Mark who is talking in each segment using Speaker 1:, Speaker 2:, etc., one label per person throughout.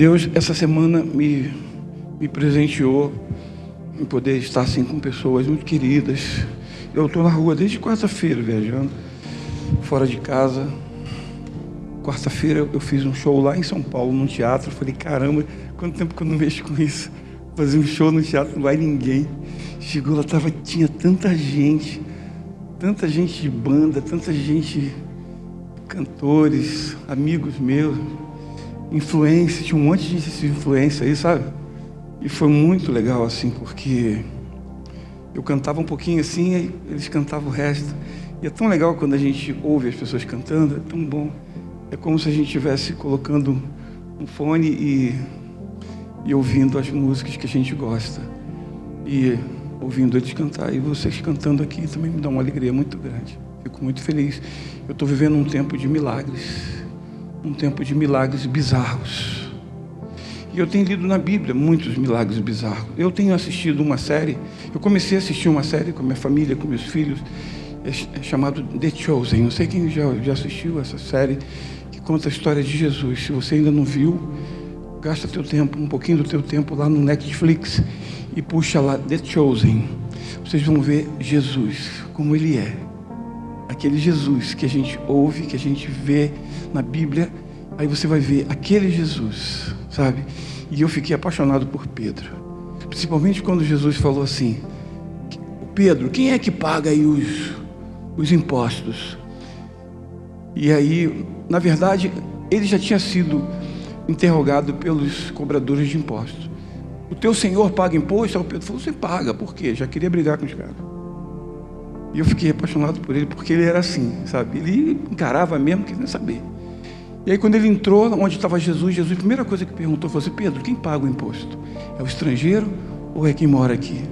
Speaker 1: Deus, essa semana, me, me presenteou em poder estar assim com pessoas muito queridas. Eu estou na rua desde quarta-feira viajando, fora de casa. Quarta-feira eu fiz um show lá em São Paulo, num teatro. Falei, caramba, quanto tempo que eu não mexo com isso? Fazer um show no teatro, não vai ninguém. Chegou lá, tava, tinha tanta gente, tanta gente de banda, tanta gente, cantores, amigos meus, influência, tinha um monte de influência aí, sabe? E foi muito legal, assim, porque eu cantava um pouquinho assim, e eles cantavam o resto. E é tão legal quando a gente ouve as pessoas cantando, é tão bom. É como se a gente estivesse colocando um fone e, e ouvindo as músicas que a gente gosta. E ouvindo eles cantar. E vocês cantando aqui também me dá uma alegria muito grande. Fico muito feliz. Eu estou vivendo um tempo de milagres. Um tempo de milagres bizarros. E eu tenho lido na Bíblia muitos milagres bizarros. Eu tenho assistido uma série. Eu comecei a assistir uma série com minha família, com meus filhos. É, é chamado The Chosen. Não sei quem já, já assistiu essa série conta a história de Jesus. Se você ainda não viu, gasta teu tempo, um pouquinho do teu tempo lá no Netflix e puxa lá The Chosen. Vocês vão ver Jesus como ele é. Aquele Jesus que a gente ouve, que a gente vê na Bíblia, aí você vai ver aquele Jesus, sabe? E eu fiquei apaixonado por Pedro. Principalmente quando Jesus falou assim: Pedro, quem é que paga aí os, os impostos? E aí na verdade, ele já tinha sido interrogado pelos cobradores de impostos. O teu senhor paga imposto? Aí o Pedro falou, você paga, por quê? Já queria brigar com os caras. E eu fiquei apaixonado por ele, porque ele era assim, sabe? Ele encarava mesmo, querendo saber. E aí quando ele entrou, onde estava Jesus, Jesus, a primeira coisa que perguntou foi assim, Pedro, quem paga o imposto? É o estrangeiro ou é quem mora aqui?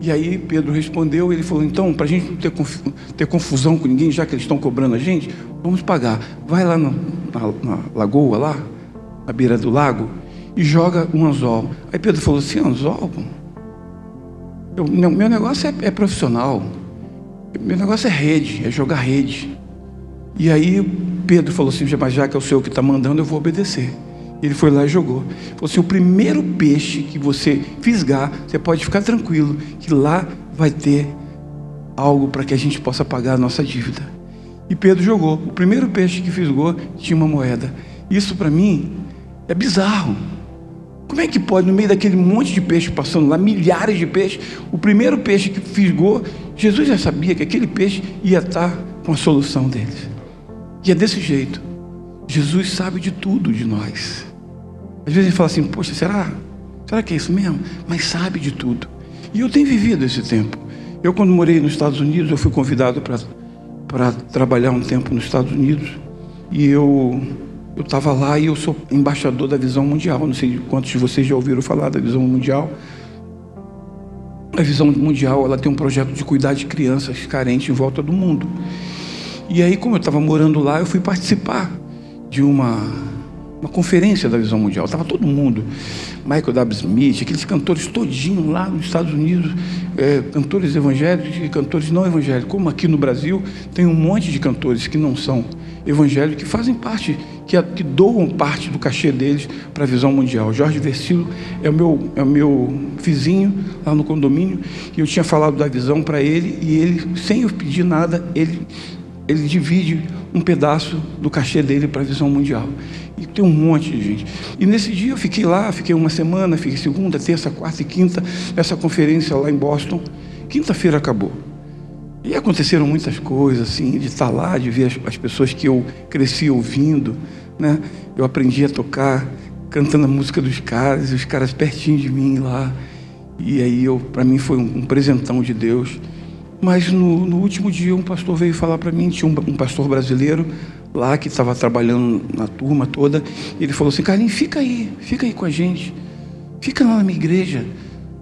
Speaker 1: E aí Pedro respondeu, ele falou, então, para a gente não ter, ter, confusão com ninguém, já que eles estão cobrando a gente, vamos pagar. Vai lá na, na, na lagoa, lá, na beira do lago, e joga um anzol. Aí Pedro falou assim, anzol? Eu, meu, meu negócio é, é profissional. Meu negócio é rede, é jogar rede. E aí Pedro falou assim, mas já que é o Senhor que está mandando, eu vou obedecer. Ele foi lá e jogou. Falou assim: o primeiro peixe que você fisgar, você pode ficar tranquilo, que lá vai ter algo para que a gente possa pagar a nossa dívida. E Pedro jogou. O primeiro peixe que fisgou tinha uma moeda. Isso para mim é bizarro. Como é que pode, no meio daquele monte de peixe passando lá, milhares de peixes, o primeiro peixe que fisgou, Jesus já sabia que aquele peixe ia estar com a solução deles. E é desse jeito. Jesus sabe de tudo de nós. Às vezes gente fala assim, poxa, será? Será que é isso mesmo? Mas sabe de tudo. E eu tenho vivido esse tempo. Eu, quando morei nos Estados Unidos, eu fui convidado para trabalhar um tempo nos Estados Unidos. E eu eu estava lá e eu sou embaixador da Visão Mundial. Não sei quantos de vocês já ouviram falar da Visão Mundial. A Visão Mundial ela tem um projeto de cuidar de crianças carentes em volta do mundo. E aí, como eu estava morando lá, eu fui participar de uma uma conferência da visão mundial. Estava todo mundo, Michael W. Smith, aqueles cantores todinhos lá nos Estados Unidos, é, cantores evangélicos e cantores não evangélicos. Como aqui no Brasil tem um monte de cantores que não são evangélicos, que fazem parte, que, que doam parte do cachê deles para a visão mundial. Jorge Versilo é o meu, é o meu vizinho lá no condomínio, e eu tinha falado da visão para ele, e ele, sem eu pedir nada, ele, ele divide um pedaço do cachê dele para a visão mundial. E tem um monte de gente. E nesse dia eu fiquei lá, fiquei uma semana, fiquei segunda, terça, quarta e quinta, nessa conferência lá em Boston. Quinta-feira acabou. E aconteceram muitas coisas, assim, de estar lá, de ver as, as pessoas que eu cresci ouvindo, né? Eu aprendi a tocar, cantando a música dos caras, os caras pertinho de mim lá. E aí, para mim, foi um, um presentão de Deus. Mas no, no, último dia, um pastor veio falar para mim, tinha um, um pastor brasileiro, lá que estava trabalhando na turma toda. ele falou assim: Carlinhos, fica aí, fica aí com a gente. Fica lá na minha igreja.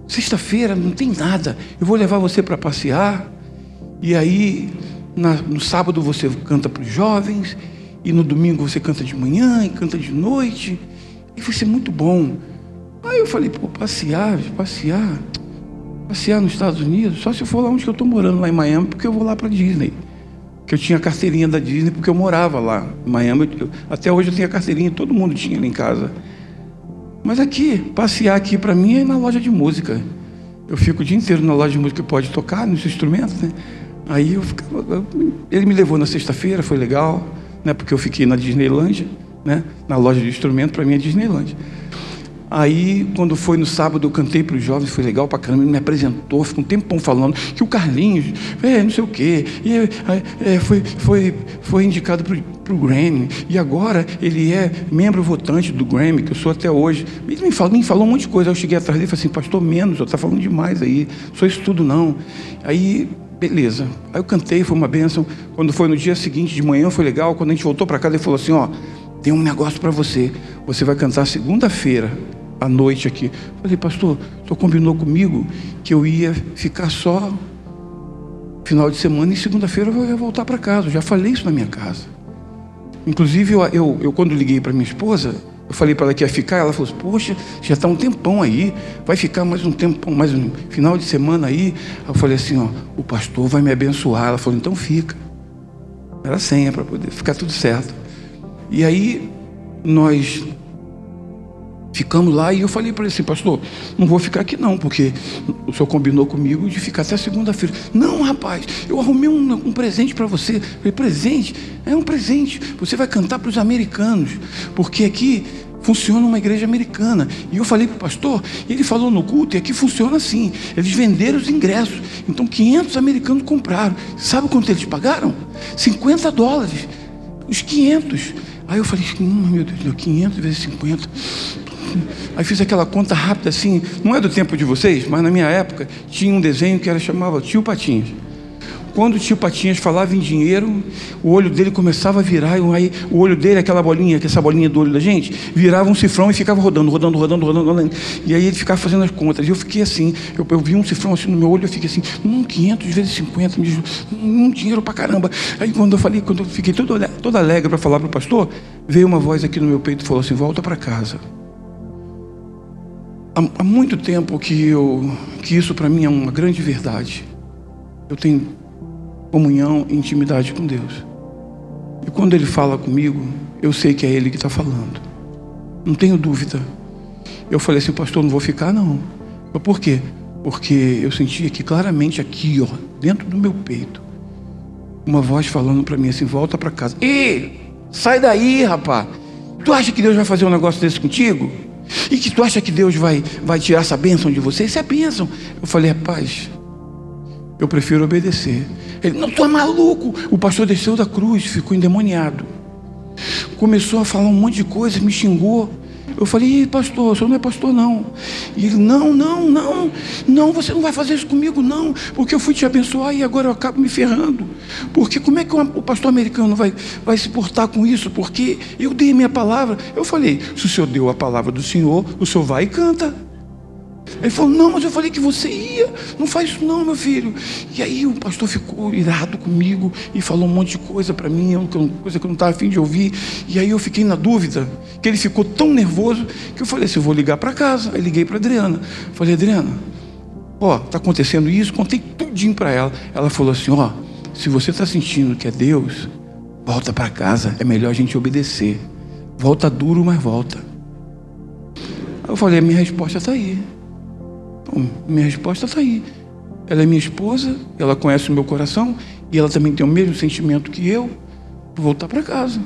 Speaker 1: Sexta-feira não tem nada. Eu vou levar você para passear. E aí, na, no sábado você canta para os jovens. E no domingo você canta de manhã e canta de noite. E vai ser muito bom. Aí eu falei, pô, passear, passear. Passear nos Estados Unidos, só se eu for lá onde eu estou morando, lá em Miami, porque eu vou lá para Disney que eu tinha carteirinha da Disney porque eu morava lá em Miami. Eu, até hoje eu tenho a carteirinha, todo mundo tinha lá em casa. Mas aqui, passear aqui para mim é na loja de música. Eu fico o dia inteiro na loja de música que pode tocar nos instrumentos, né? Aí eu ficava, ele me levou na sexta-feira, foi legal, né? Porque eu fiquei na Disneylândia, né? Na loja de instrumento, para mim é Disneylândia. Aí, quando foi no sábado, eu cantei para os jovens, foi legal para caramba, ele me apresentou, ficou um tempão falando que o Carlinhos, é, não sei o quê, e, é, foi, foi, foi indicado para o Grammy, e agora ele é membro votante do Grammy, que eu sou até hoje. Ele me falou, me falou um monte de coisa, aí eu cheguei atrás dele e falei assim, pastor, menos, está falando demais aí, sou isso tudo não. Aí, beleza. Aí eu cantei, foi uma bênção. Quando foi no dia seguinte, de manhã, foi legal. Quando a gente voltou para casa, ele falou assim, ó, tem um negócio para você. Você vai cantar segunda-feira à noite aqui. Falei, pastor, só combinou comigo que eu ia ficar só final de semana e segunda-feira eu ia voltar para casa. Eu já falei isso na minha casa. Inclusive, eu, eu, eu quando liguei para minha esposa, eu falei para ela que ia ficar, ela falou: Poxa, já está um tempão aí, vai ficar mais um tempo, mais um final de semana aí. Eu falei assim: Ó, o pastor vai me abençoar. Ela falou: Então fica. Era senha para poder ficar tudo certo. E aí nós Ficamos lá e eu falei para ele assim, pastor, não vou ficar aqui não, porque o senhor combinou comigo de ficar até segunda-feira. Não, rapaz, eu arrumei um, um presente para você. Falei, presente? É um presente. Você vai cantar para os americanos, porque aqui funciona uma igreja americana. E eu falei para o pastor, e ele falou no culto, e aqui funciona assim. Eles venderam os ingressos. Então 500 americanos compraram. Sabe quanto eles pagaram? 50 dólares. Os 500. Aí eu falei, hum, meu Deus, 500 vezes 50. Aí fiz aquela conta rápida assim, não é do tempo de vocês, mas na minha época tinha um desenho que era chamava Tio Patinhas. Quando o tio Patinhas falava em dinheiro, o olho dele começava a virar, e aí o olho dele, aquela bolinha, essa bolinha do olho da gente, virava um cifrão e ficava rodando, rodando, rodando, rodando, rodando. E aí ele ficava fazendo as contas. E eu fiquei assim, eu, eu vi um cifrão assim no meu olho, eu fiquei assim, hum, 500 vezes 50, hum, dinheiro pra caramba. Aí quando eu falei, quando eu fiquei todo alegre para falar para o pastor, veio uma voz aqui no meu peito e falou assim: volta para casa há, muito tempo que, eu, que isso para mim é uma grande verdade. Eu tenho comunhão e intimidade com Deus. E quando Ele fala comigo, eu sei que é Ele que está falando. Não tenho dúvida. Eu falei assim, pastor, não vou ficar não. Eu, por quê? Porque eu sentia que claramente aqui, ó, dentro do meu peito, uma voz falando para mim assim, volta para casa. Ei, sai daí, rapaz. Tu acha que Deus vai fazer um negócio desse contigo? E que tu acha que Deus vai, vai tirar essa bênção de você? Isso é bênção. Eu falei, rapaz, eu prefiro obedecer. Ele, não, tu é maluco. O pastor desceu da cruz, ficou endemoniado. Começou a falar um monte de coisa, me xingou. Eu falei, pastor, o senhor não é pastor, não. E ele, não, não, não, não, você não vai fazer isso comigo, não, porque eu fui te abençoar e agora eu acabo me ferrando. Porque como é que o pastor americano vai, vai se portar com isso? Porque eu dei a minha palavra. Eu falei, se o senhor deu a palavra do senhor, o senhor vai e canta. Ele falou: Não, mas eu falei que você ia. Não faz isso, não, meu filho. E aí o pastor ficou irado comigo e falou um monte de coisa para mim, coisa que eu não estava afim de ouvir. E aí eu fiquei na dúvida, que ele ficou tão nervoso que eu falei assim: Eu vou ligar para casa. Aí liguei para Adriana. Falei: Adriana, ó, está acontecendo isso. Contei tudinho para ela. Ela falou assim: Ó, se você está sentindo que é Deus, volta para casa. É melhor a gente obedecer. Volta duro, mas volta. Aí eu falei: A minha resposta está aí. Bom, minha resposta está aí. Ela é minha esposa, ela conhece o meu coração e ela também tem o mesmo sentimento que eu. Vou voltar para casa.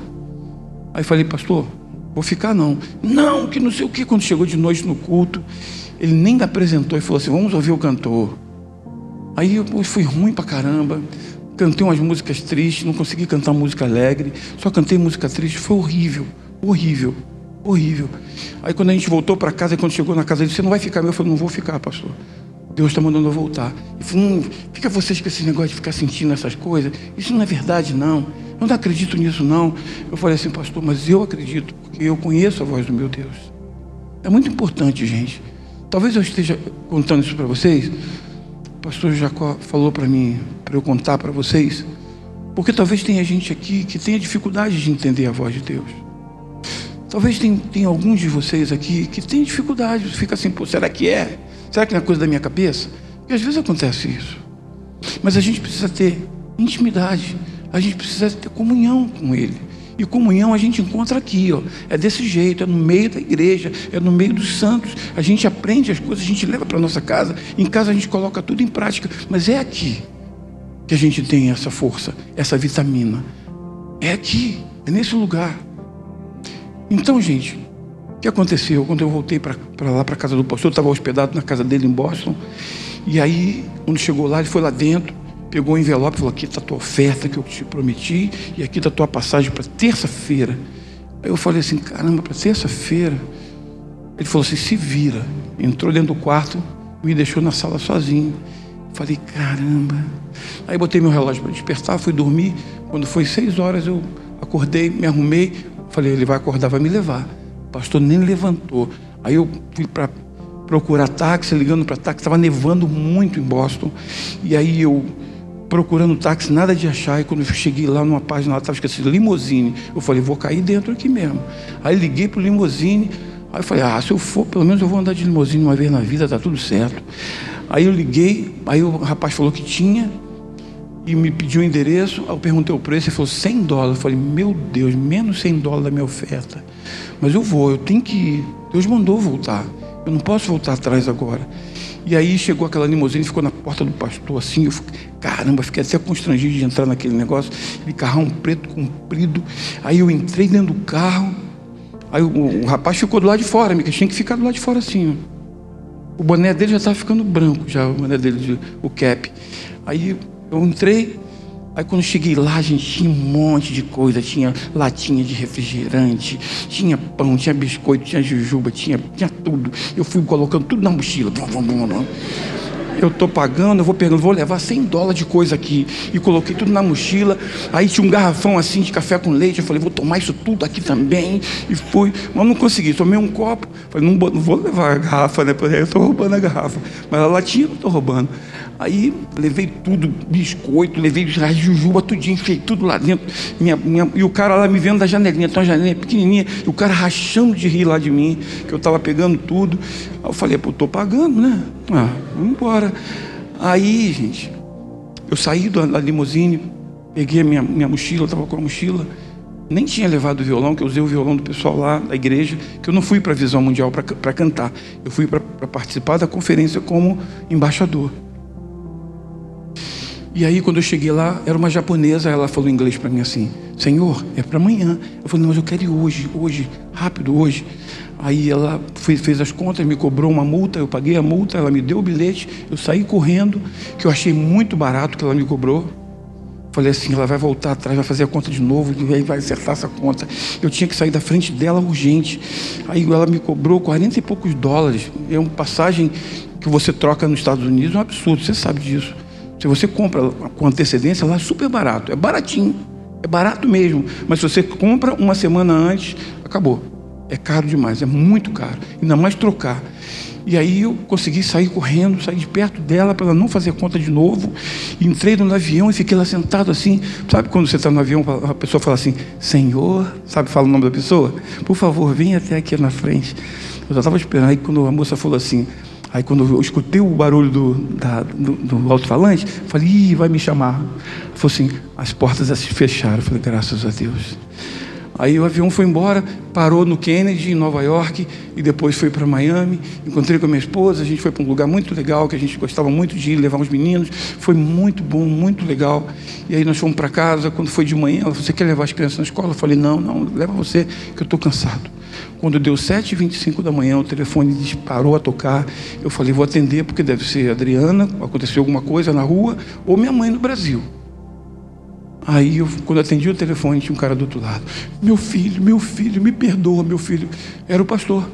Speaker 1: Aí falei, pastor, vou ficar não. Não, que não sei o que. Quando chegou de noite no culto, ele nem me apresentou e falou assim: vamos ouvir o cantor. Aí eu fui ruim pra caramba. Cantei umas músicas tristes, não consegui cantar música alegre, só cantei música triste, foi horrível, horrível. Horrível. Aí quando a gente voltou para casa, quando chegou na casa, ele disse, você não vai ficar? Eu falei, não vou ficar, pastor. Deus está mandando eu voltar. Ele falou, hum, fica vocês com esse negócio de ficar sentindo essas coisas. Isso não é verdade, não. Eu não acredito nisso, não. Eu falei assim, pastor, mas eu acredito, porque eu conheço a voz do meu Deus. É muito importante, gente. Talvez eu esteja contando isso para vocês. O pastor Jacó falou para mim, para eu contar para vocês. Porque talvez tenha gente aqui que tenha dificuldade de entender a voz de Deus. Talvez tem, tem alguns de vocês aqui que tem dificuldade, fica assim, pô, será que é? Será que é coisa da minha cabeça? Porque às vezes acontece isso. Mas a gente precisa ter intimidade, a gente precisa ter comunhão com Ele. E comunhão a gente encontra aqui, ó. É desse jeito, é no meio da igreja, é no meio dos santos. A gente aprende as coisas, a gente leva para nossa casa. Em casa a gente coloca tudo em prática, mas é aqui que a gente tem essa força, essa vitamina. É aqui, é nesse lugar. Então, gente, o que aconteceu quando eu voltei para lá para casa do pastor? Eu estava hospedado na casa dele em Boston. E aí, quando chegou lá, ele foi lá dentro pegou o envelope e falou: Aqui está a tua oferta que eu te prometi, e aqui está a tua passagem para terça-feira. Aí eu falei assim: Caramba, para terça-feira. Ele falou assim: Se vira. Entrou dentro do quarto, me deixou na sala sozinho. Falei: Caramba. Aí botei meu relógio para despertar, fui dormir. Quando foi seis horas, eu acordei, me arrumei. Falei: Ele vai acordar, vai me levar. O pastor nem levantou. Aí eu fui para procurar táxi, ligando para táxi, estava nevando muito em Boston. E aí eu procurando táxi, nada de achar. E quando eu cheguei lá numa página, lá estava escrito limousine. Eu falei, vou cair dentro aqui mesmo. Aí liguei para o limousine. Aí eu falei, ah, se eu for, pelo menos eu vou andar de limousine uma vez na vida, tá tudo certo. Aí eu liguei, aí o rapaz falou que tinha e me pediu o endereço. Aí eu perguntei o preço, ele falou 100 dólares. Eu falei, meu Deus, menos 100 dólares da minha oferta. Mas eu vou, eu tenho que ir. Deus mandou voltar. Eu não posso voltar atrás agora. E aí chegou aquela limusine, ficou na porta do pastor assim. Eu fiquei, caramba, fiquei até constrangido de entrar naquele negócio. Ele carrão preto comprido. Aí eu entrei dentro do carro. Aí o, o rapaz ficou do lado de fora, me tinha que ficar do lado de fora assim. O boné dele já estava ficando branco, já o boné dele, o cap. Aí eu entrei, Aí quando cheguei lá, gente tinha um monte de coisa, tinha latinha de refrigerante, tinha pão, tinha biscoito, tinha jujuba, tinha, tinha tudo. Eu fui colocando tudo na mochila. Eu estou pagando, eu vou pegando, vou levar 100 dólares de coisa aqui. E coloquei tudo na mochila. Aí tinha um garrafão assim de café com leite. Eu falei, vou tomar isso tudo aqui também. E fui, mas não consegui. Tomei um copo. Falei, não, não vou levar a garrafa, né? Eu estou roubando a garrafa. Mas a latinha eu não estou roubando. Aí levei tudo, biscoito, levei jujuba, tudinho, enfiei tudo lá dentro. Minha, minha, e o cara lá me vendo da janelinha, então a janelinha pequenininha, e o cara rachando de rir lá de mim, que eu estava pegando tudo. Aí eu falei, pô, estou pagando, né? Ah, vamos embora. Aí, gente, eu saí da limusine, peguei a minha, minha mochila, estava com a mochila, nem tinha levado o violão, que eu usei o violão do pessoal lá da igreja, que eu não fui para a Visão Mundial para cantar, eu fui para participar da conferência como embaixador. E aí, quando eu cheguei lá, era uma japonesa, ela falou em inglês para mim assim: Senhor, é para amanhã. Eu falei: Mas eu quero ir hoje, hoje, rápido, hoje. Aí ela fez, fez as contas, me cobrou uma multa, eu paguei a multa, ela me deu o bilhete, eu saí correndo, que eu achei muito barato que ela me cobrou. Falei assim, ela vai voltar atrás, vai fazer a conta de novo, e aí vai acertar essa conta. Eu tinha que sair da frente dela urgente. Aí ela me cobrou 40 e poucos dólares. É uma passagem que você troca nos Estados Unidos, é um absurdo, você sabe disso. Se você compra com antecedência, lá é super barato. É baratinho. É barato mesmo. Mas se você compra uma semana antes, acabou. É caro demais, é muito caro. Ainda mais trocar. E aí eu consegui sair correndo, sair de perto dela para ela não fazer conta de novo. Entrei no avião e fiquei lá sentado assim. Sabe quando você está no avião, a pessoa fala assim, Senhor, sabe, fala o nome da pessoa? Por favor, venha até aqui na frente. Eu já estava esperando. Aí quando a moça falou assim, Aí quando eu escutei o barulho do, da, do, do alto-falante, falei, Ih, vai me chamar. Falei assim, as portas se fecharam. falei, graças a Deus. Aí o avião foi embora, parou no Kennedy, em Nova York, e depois foi para Miami. Encontrei com a minha esposa, a gente foi para um lugar muito legal, que a gente gostava muito de ir, levar os meninos. Foi muito bom, muito legal. E aí nós fomos para casa, quando foi de manhã, ela falou, você quer levar as crianças na escola? Eu falei, não, não, leva você, que eu estou cansado. Quando deu 7h25 da manhã, o telefone disparou a tocar. Eu falei, vou atender, porque deve ser Adriana, aconteceu alguma coisa na rua, ou minha mãe no Brasil. Aí, eu, quando atendi o telefone, tinha um cara do outro lado. Meu filho, meu filho, me perdoa, meu filho. Era o pastor.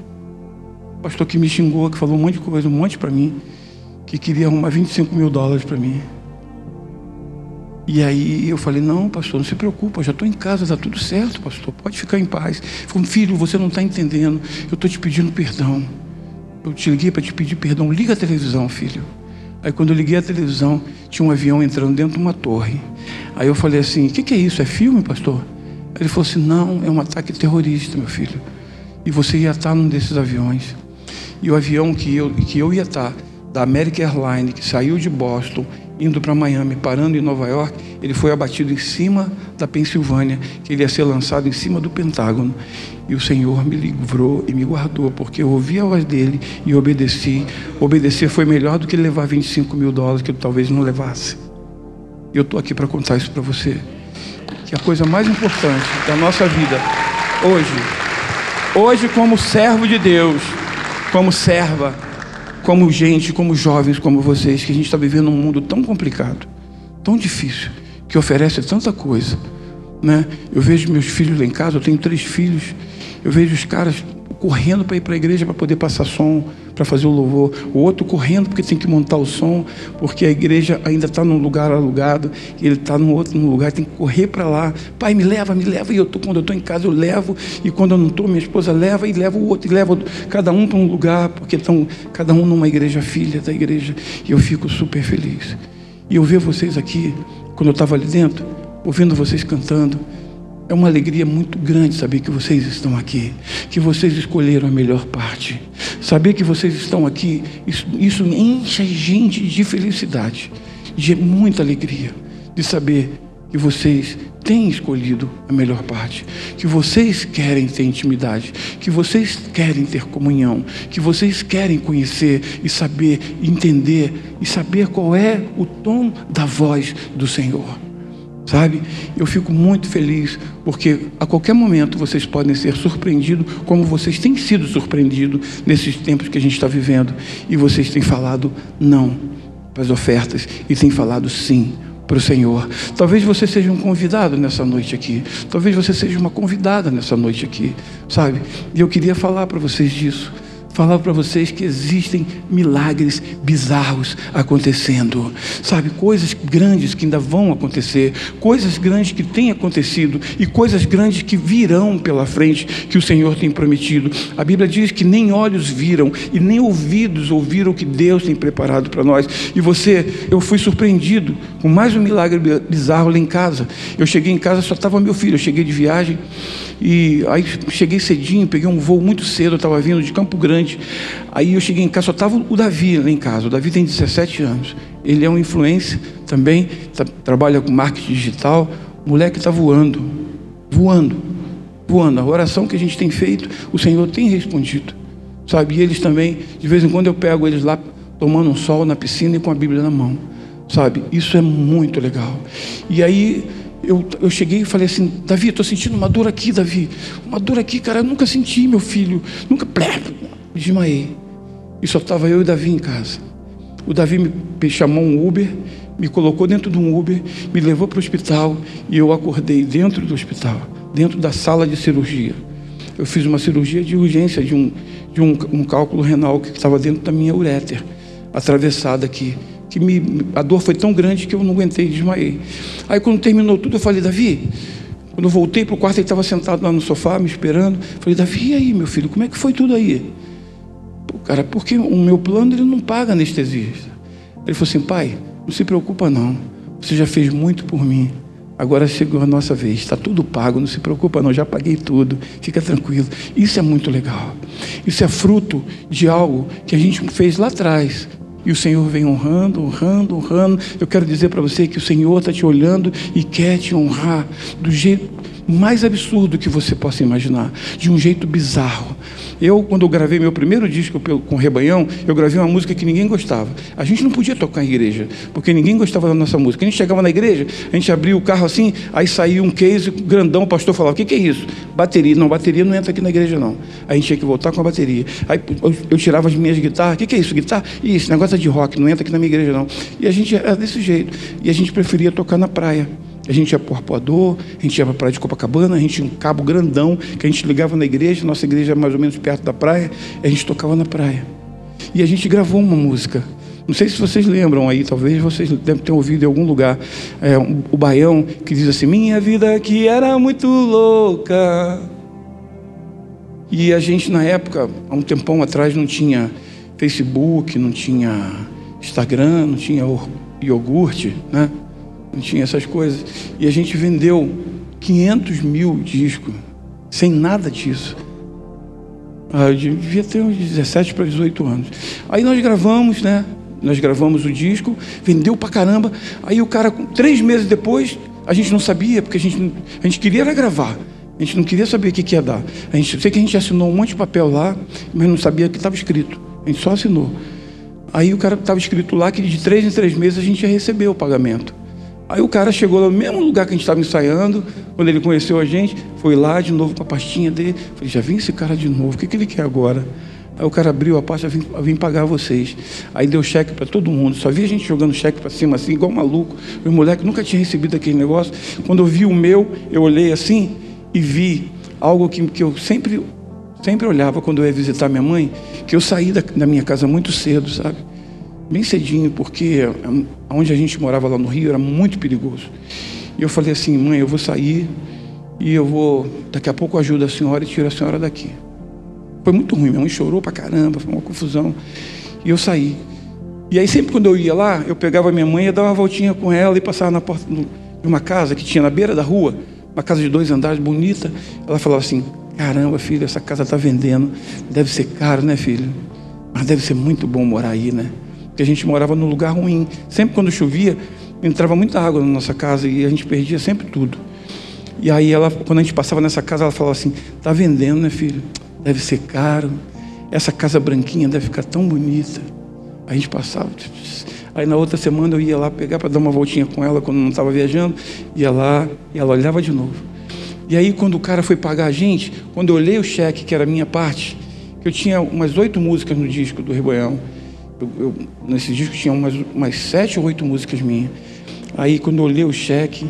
Speaker 1: O pastor que me xingou, que falou um monte de coisa, um monte para mim, que queria arrumar 25 mil dólares para mim. E aí eu falei, não, pastor, não se preocupa, eu já estou em casa, está tudo certo, pastor, pode ficar em paz. Falou, filho, você não está entendendo, eu estou te pedindo perdão. Eu te liguei para te pedir perdão, liga a televisão, filho. Aí quando eu liguei a televisão, tinha um avião entrando dentro de uma torre. Aí eu falei assim, o que, que é isso? É filme, pastor? Ele falou assim, não, é um ataque terrorista, meu filho. E você ia estar num desses aviões. E o avião que eu, que eu ia estar, da American Airlines, que saiu de Boston, indo para Miami, parando em Nova York, ele foi abatido em cima da Pensilvânia, que ele ia ser lançado em cima do Pentágono. E o Senhor me livrou e me guardou, porque eu ouvi a voz dele e obedeci. Obedecer foi melhor do que levar 25 mil dólares, que eu talvez não levasse. Eu estou aqui para contar isso para você. Que a coisa mais importante da nossa vida, hoje, hoje, como servo de Deus, como serva, como gente, como jovens como vocês, que a gente está vivendo um mundo tão complicado, tão difícil, que oferece tanta coisa. Né? Eu vejo meus filhos lá em casa, eu tenho três filhos, eu vejo os caras correndo para ir para a igreja para poder passar som, para fazer o louvor. O outro correndo porque tem que montar o som, porque a igreja ainda está num lugar alugado, e ele está num outro lugar, tem que correr para lá. Pai, me leva, me leva. E eu tô, quando eu estou em casa, eu levo. E quando eu não estou, minha esposa leva e leva o outro, e leva cada um para um lugar, porque estão cada um numa igreja filha da igreja. E eu fico super feliz. E eu ver vocês aqui, quando eu estava ali dentro, ouvindo vocês cantando, é uma alegria muito grande saber que vocês estão aqui, que vocês escolheram a melhor parte. Saber que vocês estão aqui, isso, isso enche a gente de felicidade, de muita alegria, de saber que vocês têm escolhido a melhor parte, que vocês querem ter intimidade, que vocês querem ter comunhão, que vocês querem conhecer e saber, entender e saber qual é o tom da voz do Senhor sabe? Eu fico muito feliz porque a qualquer momento vocês podem ser surpreendidos, como vocês têm sido surpreendidos nesses tempos que a gente está vivendo, e vocês têm falado não para as ofertas e têm falado sim para o Senhor. Talvez você seja um convidado nessa noite aqui, talvez você seja uma convidada nessa noite aqui, sabe? E eu queria falar para vocês disso falar para vocês que existem milagres bizarros acontecendo, sabe? Coisas grandes que ainda vão acontecer, coisas grandes que têm acontecido e coisas grandes que virão pela frente que o Senhor tem prometido. A Bíblia diz que nem olhos viram e nem ouvidos ouviram o que Deus tem preparado para nós. E você, eu fui surpreendido com mais um milagre bizarro lá em casa. Eu cheguei em casa, só estava meu filho, eu cheguei de viagem e aí cheguei cedinho, peguei um voo muito cedo, eu estava vindo de Campo Grande. Aí eu cheguei em casa, só estava o Davi lá em casa. O Davi tem 17 anos. Ele é um influencer também, tá, trabalha com marketing digital. O moleque está voando, voando, voando. A oração que a gente tem feito, o Senhor tem respondido. Sabe? E eles também, de vez em quando eu pego eles lá tomando um sol na piscina e com a Bíblia na mão. Sabe? Isso é muito legal. E aí eu, eu cheguei e falei assim, Davi, estou sentindo uma dor aqui, Davi. Uma dor aqui, cara, eu nunca senti, meu filho. Nunca, desmaiei. E só estava eu e Davi em casa. O Davi me chamou um Uber, me colocou dentro de um Uber, me levou para o hospital e eu acordei dentro do hospital, dentro da sala de cirurgia. Eu fiz uma cirurgia de urgência de um, de um, um cálculo renal que estava dentro da minha uréter, atravessada aqui que me, a dor foi tão grande que eu não aguentei desmaiei. Aí quando terminou tudo, eu falei, Davi, quando eu voltei para o quarto, ele estava sentado lá no sofá, me esperando. Falei, Davi, e aí, meu filho, como é que foi tudo aí? Pô, cara, porque o meu plano ele não paga anestesista. Ele falou assim, pai, não se preocupa não. Você já fez muito por mim. Agora chegou a nossa vez, está tudo pago, não se preocupa não, já paguei tudo, fica tranquilo. Isso é muito legal. Isso é fruto de algo que a gente fez lá atrás, e o Senhor vem honrando, honrando, honrando. Eu quero dizer para você que o Senhor está te olhando e quer te honrar do jeito mais absurdo que você possa imaginar, de um jeito bizarro. Eu, quando eu gravei meu primeiro disco com Rebanhão, eu gravei uma música que ninguém gostava. A gente não podia tocar em igreja, porque ninguém gostava da nossa música. A gente chegava na igreja, a gente abria o carro assim, aí saía um case grandão, o pastor falava: O que, que é isso? Bateria. Não, bateria não entra aqui na igreja, não. Aí a gente tinha que voltar com a bateria. Aí eu, tirava as minhas guitarras: O que, que é isso? Guitarra? Isso, negócio é de rock, não entra aqui na minha igreja, não. E a gente era desse jeito. E a gente preferia tocar na praia. A gente ia para o Arpoador, a gente ia para a praia de Copacabana, a gente tinha um cabo grandão que a gente ligava na igreja, nossa igreja é mais ou menos perto da praia, a gente tocava na praia. E a gente gravou uma música. Não sei se vocês lembram aí, talvez vocês devem ter ouvido em algum lugar. É, um, o baião que diz assim: Minha vida aqui era muito louca. E a gente, na época, há um tempão atrás, não tinha Facebook, não tinha Instagram, não tinha iogurte, né? Não tinha essas coisas. E a gente vendeu 500 mil discos, sem nada disso. Ah, eu devia ter uns 17 para 18 anos. Aí nós gravamos, né? nós gravamos o disco, vendeu pra caramba. Aí o cara, três meses depois, a gente não sabia, porque a gente, a gente queria era gravar. A gente não queria saber o que, que ia dar. A gente sei que a gente assinou um monte de papel lá, mas não sabia o que estava escrito. A gente só assinou. Aí o cara estava escrito lá que de três em três meses a gente ia receber o pagamento. Aí o cara chegou no mesmo lugar que a gente estava ensaiando, quando ele conheceu a gente, foi lá de novo com a pastinha dele. Falei, já vim esse cara de novo, o que, que ele quer agora? Aí o cara abriu a pasta, vim, vim pagar vocês. Aí deu cheque para todo mundo. Só via gente jogando cheque para cima assim, igual maluco. O moleque nunca tinha recebido aquele negócio. Quando eu vi o meu, eu olhei assim e vi algo que, que eu sempre, sempre olhava quando eu ia visitar minha mãe, que eu saí da, da minha casa muito cedo, sabe? Bem cedinho, porque onde a gente morava lá no Rio era muito perigoso. E eu falei assim, mãe, eu vou sair e eu vou, daqui a pouco eu ajudo a senhora e tiro a senhora daqui. Foi muito ruim, minha mãe chorou pra caramba, foi uma confusão. E eu saí. E aí sempre quando eu ia lá, eu pegava minha mãe e dava uma voltinha com ela e passava na porta de uma casa que tinha na beira da rua, uma casa de dois andares bonita. Ela falava assim: Caramba, filho, essa casa está vendendo. Deve ser caro, né, filho? Mas deve ser muito bom morar aí, né? Porque a gente morava num lugar ruim. Sempre quando chovia, entrava muita água na nossa casa e a gente perdia sempre tudo. E aí ela, quando a gente passava nessa casa, ela falava assim: Tá vendendo, né, filho? Deve ser caro. Essa casa branquinha deve ficar tão bonita. A gente passava. Aí na outra semana eu ia lá pegar para dar uma voltinha com ela quando não estava viajando. Ia lá e ela olhava de novo. E aí quando o cara foi pagar a gente, quando eu olhei o cheque, que era a minha parte, que eu tinha umas oito músicas no disco do Reboião. Eu, eu, nesse disco tinha umas, umas sete ou oito músicas minhas. Aí quando eu olhei o cheque,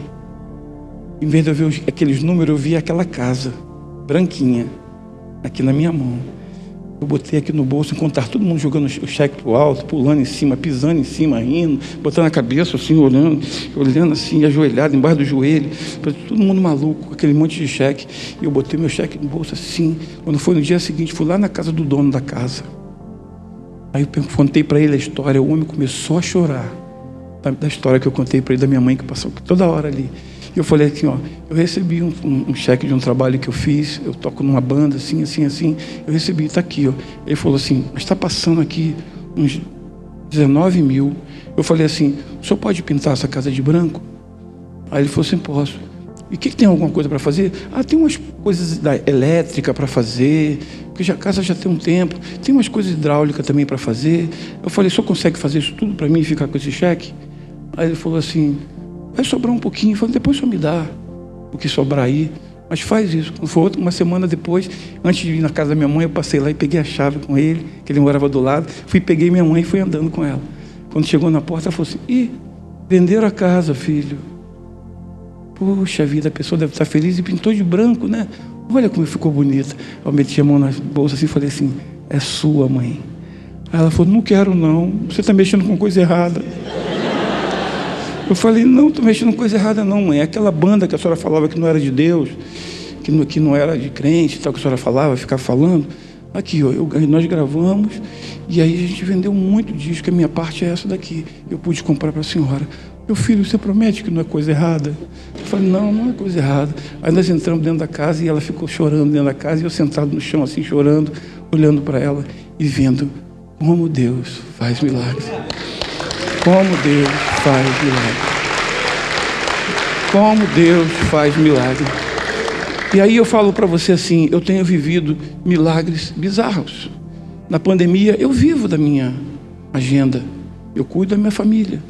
Speaker 1: em vez de eu ver aqueles números, eu vi aquela casa branquinha aqui na minha mão. Eu botei aqui no bolso, encontrar todo mundo jogando o cheque pro alto, pulando em cima, pisando em cima, rindo, botando a cabeça assim, olhando, olhando assim, ajoelhado embaixo do joelho, todo mundo maluco, aquele monte de cheque. E eu botei meu cheque no bolso assim. Quando foi no dia seguinte, fui lá na casa do dono da casa. Aí eu contei para ele a história, o homem começou a chorar da história que eu contei para ele da minha mãe que passou toda hora ali. E eu falei assim, ó, eu recebi um, um, um, cheque de um trabalho que eu fiz, eu toco numa banda, assim, assim, assim, eu recebi, está aqui, ó. Ele falou assim, mas está passando aqui uns 19 mil. Eu falei assim, o senhor pode pintar essa casa de branco? Aí ele falou assim, posso. E o que, que, tem alguma coisa para fazer? Ah, tem umas coisas da elétrica para fazer, porque a casa já tem um tempo. Tem umas coisas hidráulicas também para fazer. Eu falei, senhor consegue fazer isso tudo para mim e ficar com esse cheque? Aí ele falou assim, Vai sobrar um pouquinho. Eu falei, depois só me dá o que sobrar aí. Mas faz isso. Foi uma semana depois, antes de ir na casa da minha mãe, eu passei lá e peguei a chave com ele, que ele morava do lado. Fui, peguei minha mãe e fui andando com ela. Quando chegou na porta, ela falou assim: Ih, venderam a casa, filho. Poxa vida, a pessoa deve estar feliz e pintou de branco, né? Olha como ficou bonita. Eu meti a mão na bolsa assim e falei assim: É sua, mãe. Aí ela falou: Não quero, não. Você está mexendo com coisa errada. Eu falei, não, estou mexendo com coisa errada não, mãe. É aquela banda que a senhora falava que não era de Deus, que não, que não era de crente, tal, que a senhora falava, ficava falando. Aqui, ó, eu, nós gravamos e aí a gente vendeu muito disco, a minha parte é essa daqui. Eu pude comprar para a senhora. Meu filho, você promete que não é coisa errada? Eu falei, não, não é coisa errada. Aí nós entramos dentro da casa e ela ficou chorando dentro da casa e eu sentado no chão assim, chorando, olhando para ela e vendo como Deus faz milagres. Como Deus faz milagre. Como Deus faz milagre. E aí eu falo para você assim, eu tenho vivido milagres bizarros. Na pandemia eu vivo da minha agenda, eu cuido da minha família.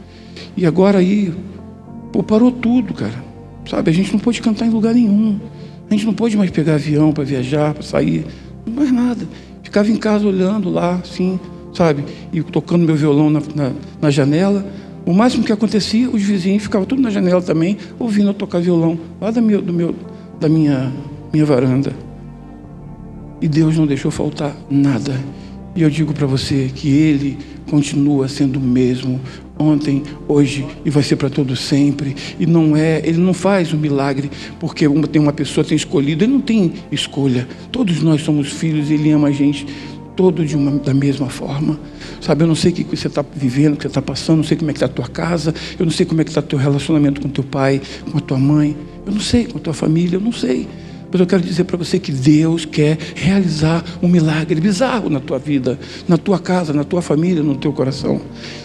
Speaker 1: E agora aí, pô, parou tudo, cara. Sabe, a gente não pode cantar em lugar nenhum. A gente não pode mais pegar avião para viajar, para sair, não mais nada. Ficava em casa olhando lá, assim, sabe? E tocando meu violão na, na, na janela. O máximo que acontecia, os vizinhos ficavam tudo na janela também, ouvindo eu tocar violão, lá da, do meu, da minha, minha varanda. E Deus não deixou faltar nada. E eu digo para você que Ele continua sendo o mesmo ontem, hoje e vai ser para todo sempre. E não é, Ele não faz um milagre porque uma, tem uma pessoa tem escolhido. Ele não tem escolha. Todos nós somos filhos e Ele ama a gente todo de uma, da mesma forma. Sabe, eu não sei o que você está vivendo, o que você está passando, não sei como é que está a tua casa, eu não sei como é que está teu relacionamento com teu pai, com a tua mãe, eu não sei, com a tua família, eu não sei. Mas eu quero dizer para você que Deus quer realizar um milagre bizarro na tua vida, na tua casa, na tua família, no teu coração.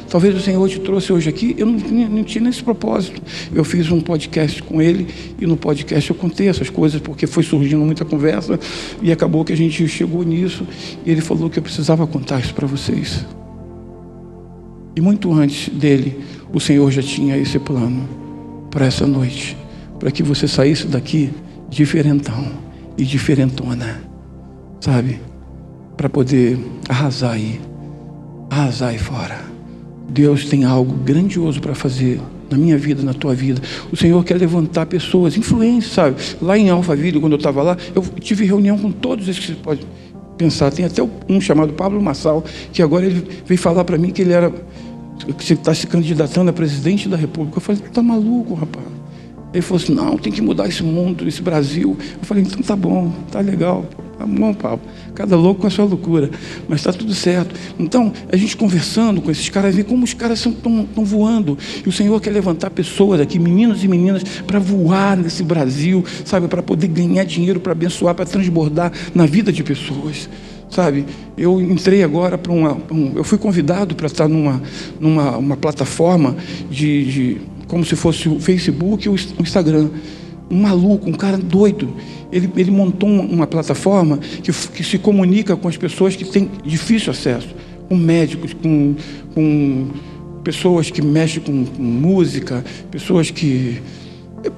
Speaker 1: Talvez o Senhor te trouxe hoje aqui, eu não, não tinha esse propósito. Eu fiz um podcast com ele e no podcast eu contei essas coisas porque foi surgindo muita conversa e acabou que a gente chegou nisso e ele falou que eu precisava contar isso para vocês. E muito antes dele, o Senhor já tinha esse plano para essa noite, para que você saísse daqui diferentão e diferentona, sabe? Para poder arrasar aí, arrasar aí fora. Deus tem algo grandioso para fazer na minha vida, na tua vida. O Senhor quer levantar pessoas, influências, sabe? Lá em Alphaville, quando eu estava lá, eu tive reunião com todos esses que você pode pensar. Tem até um chamado Pablo Massal, que agora ele veio falar para mim que ele era que está se candidatando a presidente da República. Eu falei, tá maluco, rapaz? Ele falou assim, não, tem que mudar esse mundo, esse Brasil. Eu falei, então tá bom, tá legal, tá bom, Pablo. Cada louco com a sua loucura, mas está tudo certo. Então, a gente conversando com esses caras, vê como os caras estão voando. E o Senhor quer levantar pessoas aqui, meninos e meninas, para voar nesse Brasil, sabe, para poder ganhar dinheiro, para abençoar, para transbordar na vida de pessoas sabe? Eu entrei agora para uma, um, eu fui convidado para estar numa, numa uma plataforma de, de, como se fosse o Facebook ou o Instagram. Um maluco, um cara doido. Ele, ele montou uma plataforma que, que se comunica com as pessoas que têm difícil acesso, com médicos, com, com pessoas que mexem com, com música, pessoas que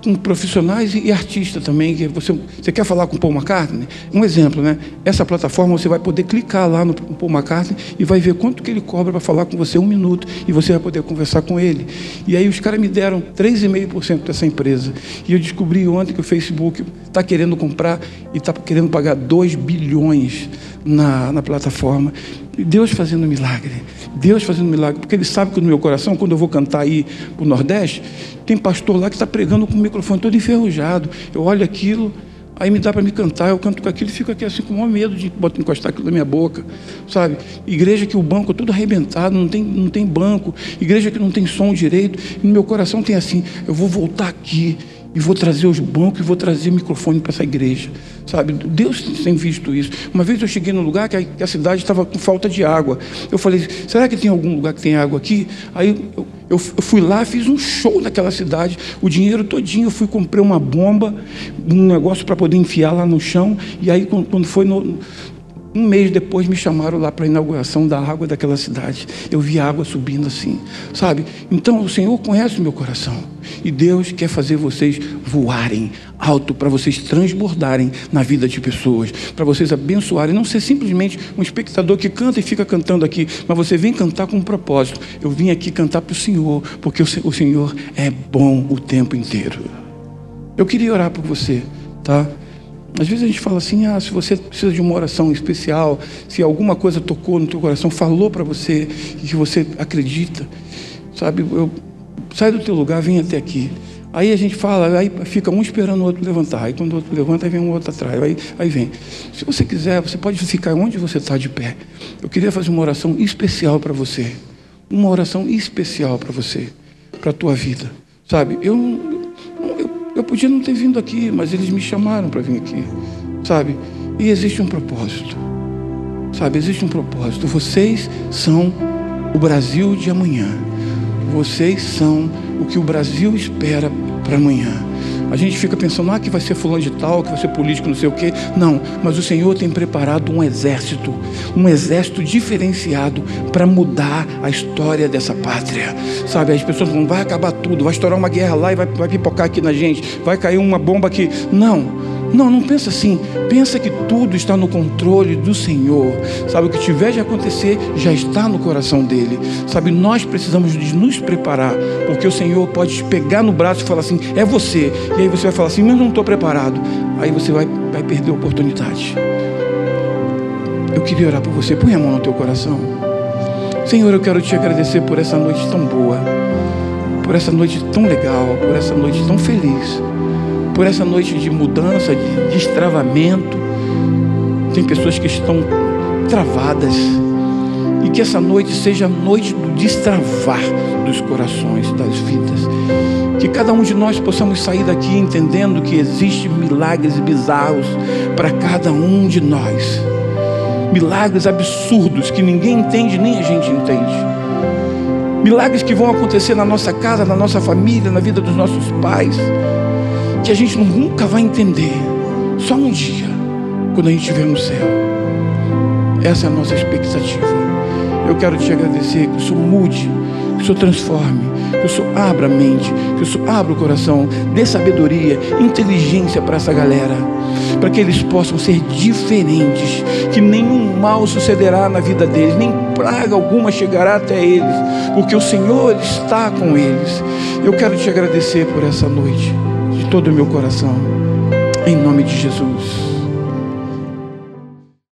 Speaker 1: com profissionais e artistas também. Que você, você quer falar com o Paul McCartney? Um exemplo, né? Essa plataforma você vai poder clicar lá no Paul McCartney e vai ver quanto que ele cobra para falar com você um minuto e você vai poder conversar com ele. E aí os caras me deram 3,5% dessa empresa. E eu descobri ontem que o Facebook está querendo comprar e está querendo pagar 2 bilhões na, na plataforma. Deus fazendo milagre. Deus fazendo milagre. Porque Ele sabe que no meu coração, quando eu vou cantar aí para o Nordeste, tem pastor lá que está pregando com o microfone todo enferrujado. Eu olho aquilo, aí me dá para me cantar, eu canto com aquilo e fico aqui assim com o maior medo de botar, encostar aquilo na minha boca. Sabe? Igreja que o banco é tudo arrebentado, não tem, não tem banco. Igreja que não tem som direito. E no meu coração tem assim, eu vou voltar aqui e vou trazer os bancos e vou trazer microfone para essa igreja. Sabe? Deus tem visto isso. Uma vez eu cheguei num lugar que a, que a cidade estava com falta de água. Eu falei, será que tem algum lugar que tem água aqui? Aí eu, eu, eu fui lá, fiz um show naquela cidade, o dinheiro todinho, eu fui comprei uma bomba, um negócio para poder enfiar lá no chão, e aí quando foi no, um mês depois me chamaram lá para a inauguração da água daquela cidade. Eu vi a água subindo assim, sabe? Então o Senhor conhece o meu coração. E Deus quer fazer vocês voarem alto para vocês transbordarem na vida de pessoas, para vocês abençoarem, não ser simplesmente um espectador que canta e fica cantando aqui, mas você vem cantar com um propósito. Eu vim aqui cantar para o Senhor, porque o Senhor é bom o tempo inteiro. Eu queria orar por você, tá? Às vezes a gente fala assim, ah, se você precisa de uma oração especial, se alguma coisa tocou no teu coração, falou para você e que você acredita, sabe? Eu, sai do teu lugar, vem até aqui. Aí a gente fala, aí fica um esperando o outro levantar. Aí quando o outro levanta, aí vem um outro atrás. Aí, aí vem. Se você quiser, você pode ficar onde você está de pé. Eu queria fazer uma oração especial para você. Uma oração especial para você, para a tua vida. Sabe? Eu, eu podia não ter vindo aqui, mas eles me chamaram para vir aqui, sabe? E existe um propósito, sabe? Existe um propósito. Vocês são o Brasil de amanhã. Vocês são o que o Brasil espera para amanhã. A gente fica pensando, ah, que vai ser fulano de tal, que vai ser político, não sei o quê. Não, mas o Senhor tem preparado um exército, um exército diferenciado para mudar a história dessa pátria. Sabe, as pessoas vão, vai acabar tudo, vai estourar uma guerra lá e vai, vai pipocar aqui na gente, vai cair uma bomba aqui. Não, não, não pensa assim. Pensa que tudo está no controle do Senhor. Sabe, o que tiver de acontecer já está no coração dele. Sabe, nós precisamos de nos preparar, porque o Senhor pode te pegar no braço e falar assim: é você. E aí você vai falar assim: mas não estou preparado. Aí você vai, vai perder a oportunidade. Eu queria orar por você. Põe a mão no teu coração. Senhor, eu quero te agradecer por essa noite tão boa, por essa noite tão legal, por essa noite tão feliz por essa noite de mudança, de destravamento. Tem pessoas que estão travadas. E que essa noite seja a noite do destravar dos corações, das vidas. Que cada um de nós possamos sair daqui entendendo que existem milagres bizarros para cada um de nós. Milagres absurdos que ninguém entende, nem a gente entende. Milagres que vão acontecer na nossa casa, na nossa família, na vida dos nossos pais, que a gente nunca vai entender. Só um dia, quando a gente estiver no céu. Essa é a nossa expectativa. Eu quero te agradecer que o Senhor mude, que o Senhor transforme, que o Senhor abra a mente, que o Senhor abra o coração, dê sabedoria, inteligência para essa galera, para que eles possam ser diferentes, que nenhum mal sucederá na vida deles, nem praga alguma chegará até eles, porque o Senhor está com eles. Eu quero te agradecer por essa noite, todo o meu coração, em nome de Jesus.